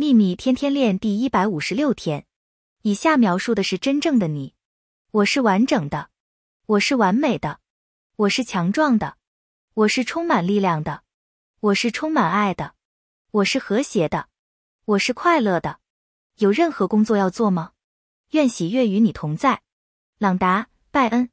秘密天天练第一百五十六天。以下描述的是真正的你。我是完整的。我是完美的。我是强壮的。我是充满力量的。我是充满爱的。我是和谐的。我是快乐的。有任何工作要做吗？愿喜悦与你同在。朗达拜恩。